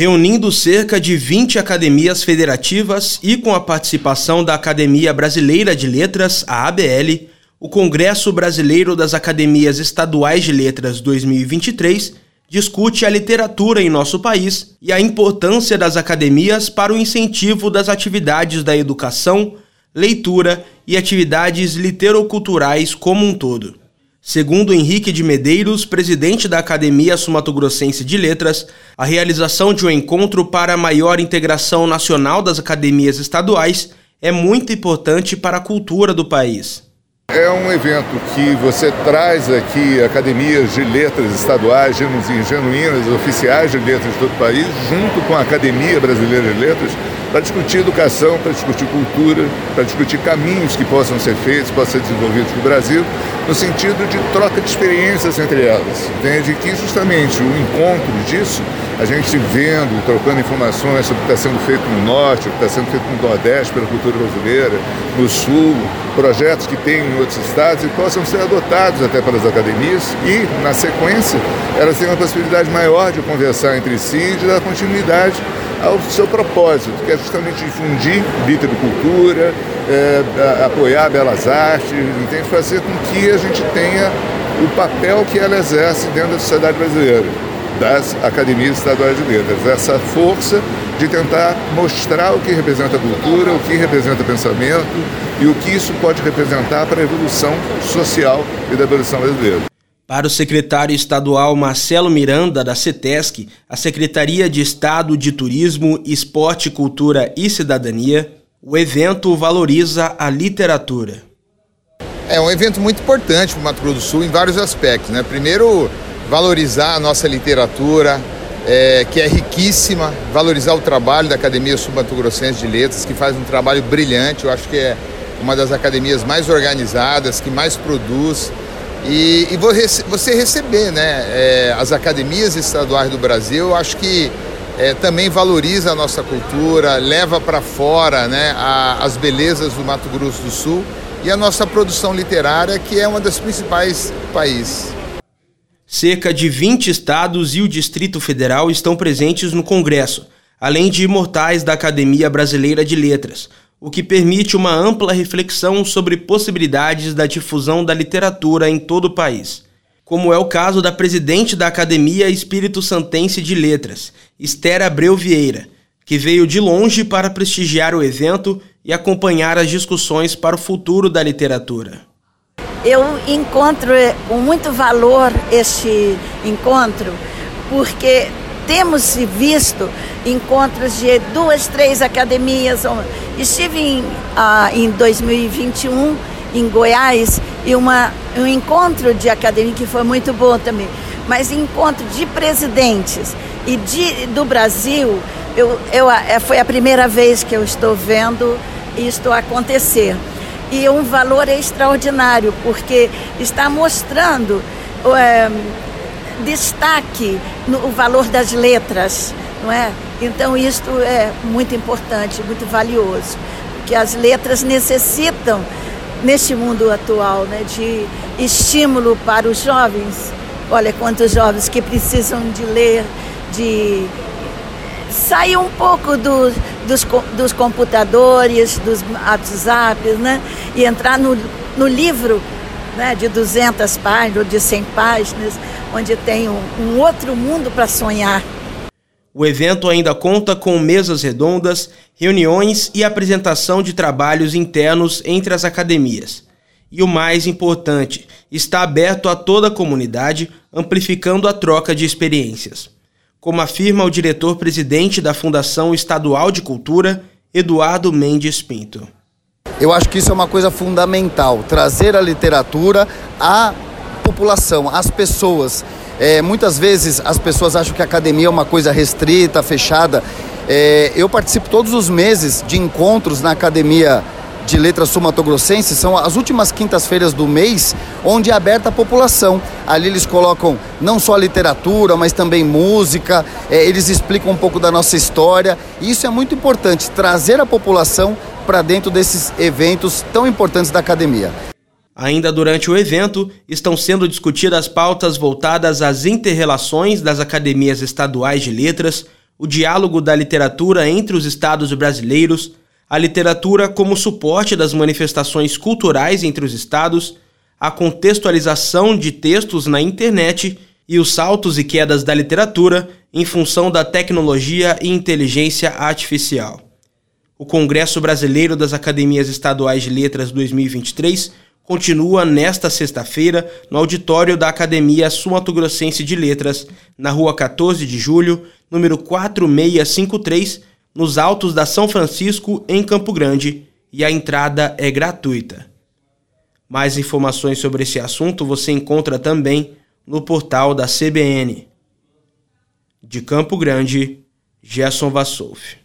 reunindo cerca de 20 academias federativas e com a participação da Academia Brasileira de Letras, a ABL, o Congresso Brasileiro das Academias Estaduais de Letras 2023 discute a literatura em nosso país e a importância das academias para o incentivo das atividades da educação, leitura e atividades literoculturais como um todo. Segundo Henrique de Medeiros, presidente da Academia Sumatogrossense de Letras, a realização de um encontro para a maior integração nacional das academias estaduais é muito importante para a cultura do país. É um evento que você traz aqui academias de letras estaduais, genuínas, oficiais de letras de todo o país, junto com a Academia Brasileira de Letras, para discutir educação, para discutir cultura, para discutir caminhos que possam ser feitos, possam ser desenvolvidos no Brasil, no sentido de troca de experiências entre elas. Entende que justamente o encontro disso, a gente vendo, trocando informações sobre o que está sendo feito no Norte, o que está sendo feito no Nordeste pela cultura brasileira, no Sul, projetos que tem outros estados e possam ser adotados até pelas academias e, na sequência, elas têm uma possibilidade maior de conversar entre si e de dar continuidade ao seu propósito, que é justamente difundir literatura, é, apoiar belas artes, entende? fazer com que a gente tenha o papel que ela exerce dentro da sociedade brasileira, das academias estaduais de letras, essa força de tentar mostrar o que representa a cultura, o que representa o pensamento e o que isso pode representar para a evolução social e da evolução brasileira. Para o secretário estadual Marcelo Miranda, da CETESC, a Secretaria de Estado de Turismo, Esporte, Cultura e Cidadania, o evento valoriza a literatura. É um evento muito importante para o Mato Grosso do Sul em vários aspectos. Né? Primeiro, valorizar a nossa literatura, é, que é riquíssima, valorizar o trabalho da Academia Sul-Mato Grossense de Letras, que faz um trabalho brilhante. Eu acho que é uma das academias mais organizadas, que mais produz e, e você receber né, é, as academias estaduais do Brasil, eu acho que é, também valoriza a nossa cultura, leva para fora né, a, as belezas do Mato Grosso do Sul e a nossa produção literária, que é uma das principais do país. Cerca de 20 estados e o Distrito Federal estão presentes no Congresso, além de imortais da Academia Brasileira de Letras, o que permite uma ampla reflexão sobre possibilidades da difusão da literatura em todo o país, como é o caso da presidente da Academia Espírito Santense de Letras, Esther Abreu Vieira, que veio de longe para prestigiar o evento e acompanhar as discussões para o futuro da literatura. Eu encontro com muito valor este encontro, porque temos visto encontros de duas, três academias. Estive em, ah, em 2021 em Goiás e uma, um encontro de academia que foi muito bom também. Mas encontro de presidentes e de, do Brasil, eu, eu, é, foi a primeira vez que eu estou vendo isto acontecer. E um valor extraordinário, porque está mostrando é, destaque no valor das letras, não é? Então isto é muito importante, muito valioso, porque as letras necessitam neste mundo atual, né, de estímulo para os jovens. Olha quantos jovens que precisam de ler, de sair um pouco do, dos, dos computadores, dos WhatsApps, né, e entrar no, no livro né, de 200 páginas ou de 100 páginas, onde tem um, um outro mundo para sonhar. O evento ainda conta com mesas redondas, reuniões e apresentação de trabalhos internos entre as academias. E o mais importante, está aberto a toda a comunidade, amplificando a troca de experiências. Como afirma o diretor-presidente da Fundação Estadual de Cultura, Eduardo Mendes Pinto. Eu acho que isso é uma coisa fundamental, trazer a literatura à população, às pessoas. É, muitas vezes as pessoas acham que a academia é uma coisa restrita, fechada. É, eu participo todos os meses de encontros na academia de letras sumatogrossense são as últimas quintas-feiras do mês, onde é aberta a população. Ali eles colocam não só literatura, mas também música, é, eles explicam um pouco da nossa história. E isso é muito importante, trazer a população para dentro desses eventos tão importantes da academia. Ainda durante o evento, estão sendo discutidas pautas voltadas às interrelações das academias estaduais de letras, o diálogo da literatura entre os estados brasileiros, a literatura como suporte das manifestações culturais entre os estados, a contextualização de textos na internet e os saltos e quedas da literatura em função da tecnologia e inteligência artificial. O Congresso Brasileiro das Academias Estaduais de Letras 2023 continua nesta sexta-feira no auditório da Academia Sumato Grossense de Letras, na rua 14 de julho, número 4653, nos altos da São Francisco, em Campo Grande, e a entrada é gratuita. Mais informações sobre esse assunto você encontra também no portal da CBN. De Campo Grande, Gerson Vassouf.